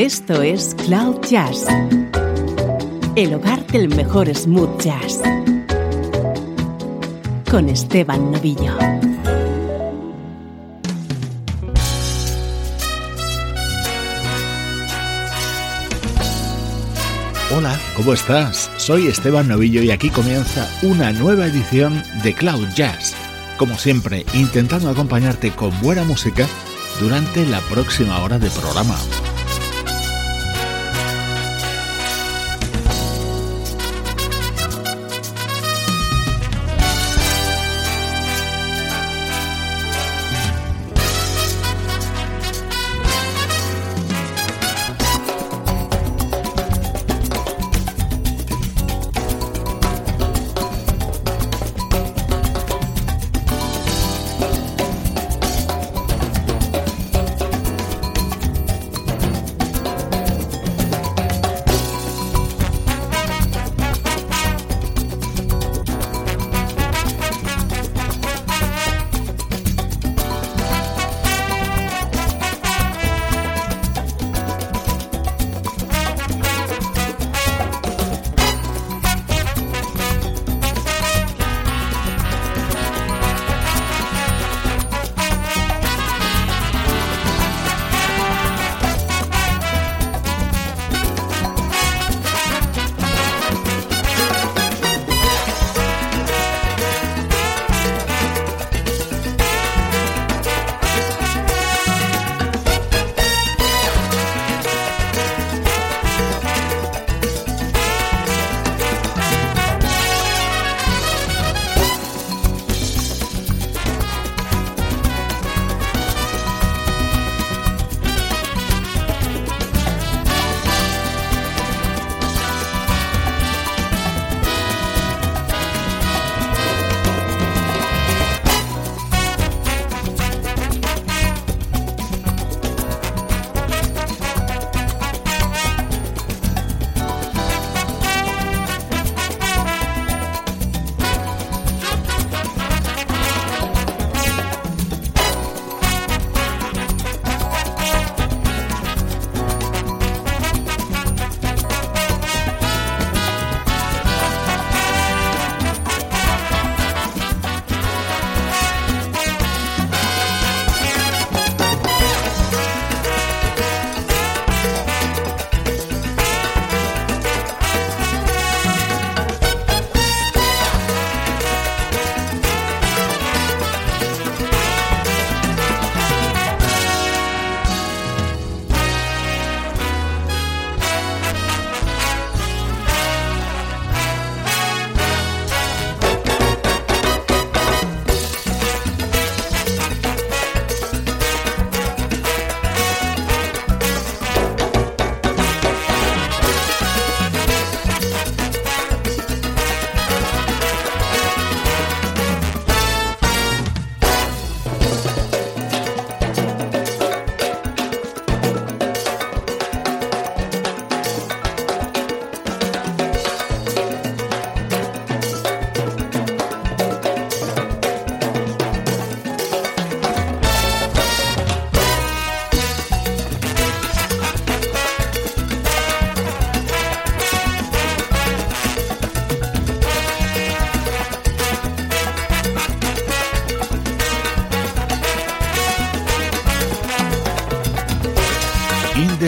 Esto es Cloud Jazz, el hogar del mejor smooth jazz, con Esteban Novillo. Hola, ¿cómo estás? Soy Esteban Novillo y aquí comienza una nueva edición de Cloud Jazz. Como siempre, intentando acompañarte con buena música durante la próxima hora de programa.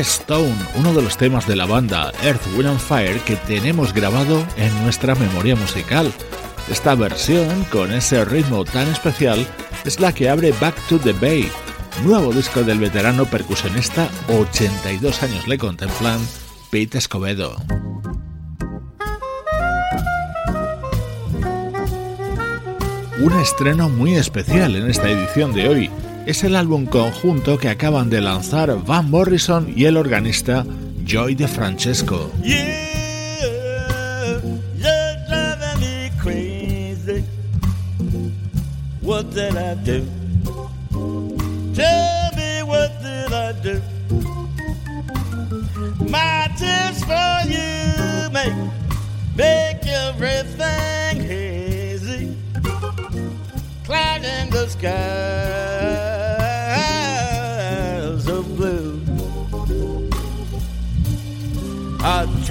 Stone, uno de los temas de la banda Earth, Wind and Fire que tenemos grabado en nuestra memoria musical. Esta versión, con ese ritmo tan especial, es la que abre Back to the Bay, nuevo disco del veterano percusionista, 82 años le contemplan, Pete Escobedo. Un estreno muy especial en esta edición de hoy es el álbum conjunto que acaban de lanzar Van Morrison y el organista Joy de Francesco. What did I do? Tell me what did I do? My tears for you make make everything hazy, clouding the sky.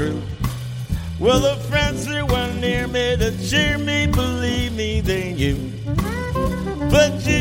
True. Well, the friends who were near me to cheer me, believe me, they knew. But you